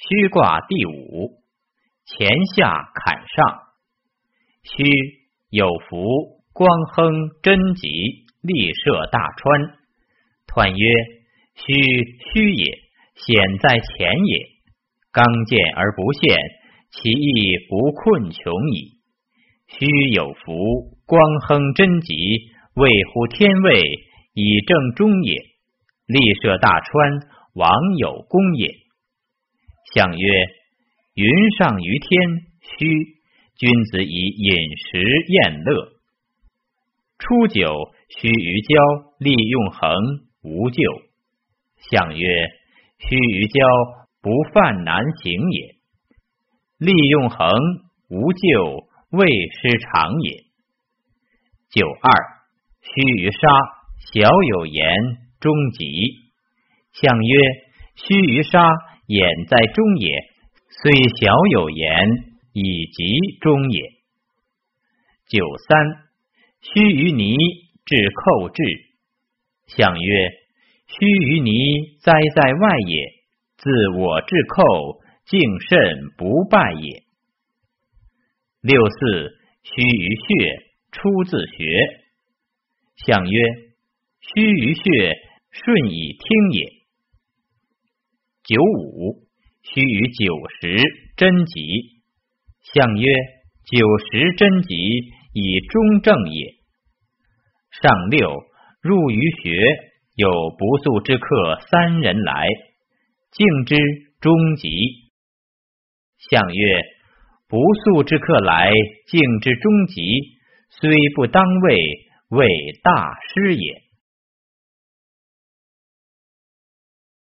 虚卦第五，乾下坎上。虚有福，光亨贞吉，利涉大川。彖曰：虚虚也，险在前也。刚健而不陷，其意不困穷矣。虚有福，光亨贞吉，位乎天位，以正中也。利涉大川，王有功也。象曰：云上于天，虚。君子以饮食宴乐。初九，须臾交，利用恒，无咎。象曰：须臾交，不犯难行也。利用恒，无咎，未失常也。九二，须臾杀，小有言，终吉。象曰：须臾杀，眼在中也，虽小有言。以及中也。九三，须臾泥，至寇至。象曰：须臾泥，哉在外也。自我至寇，敬甚不败也。六四，须臾穴，出自学。象曰：须臾穴，顺以听也。九五，须臾九十，贞吉。象曰：九十贞吉，以中正也。上六，入于学，有不速之客三人来，敬之，终吉。象曰：不速之客来，敬之，终吉，虽不当位，为大师也。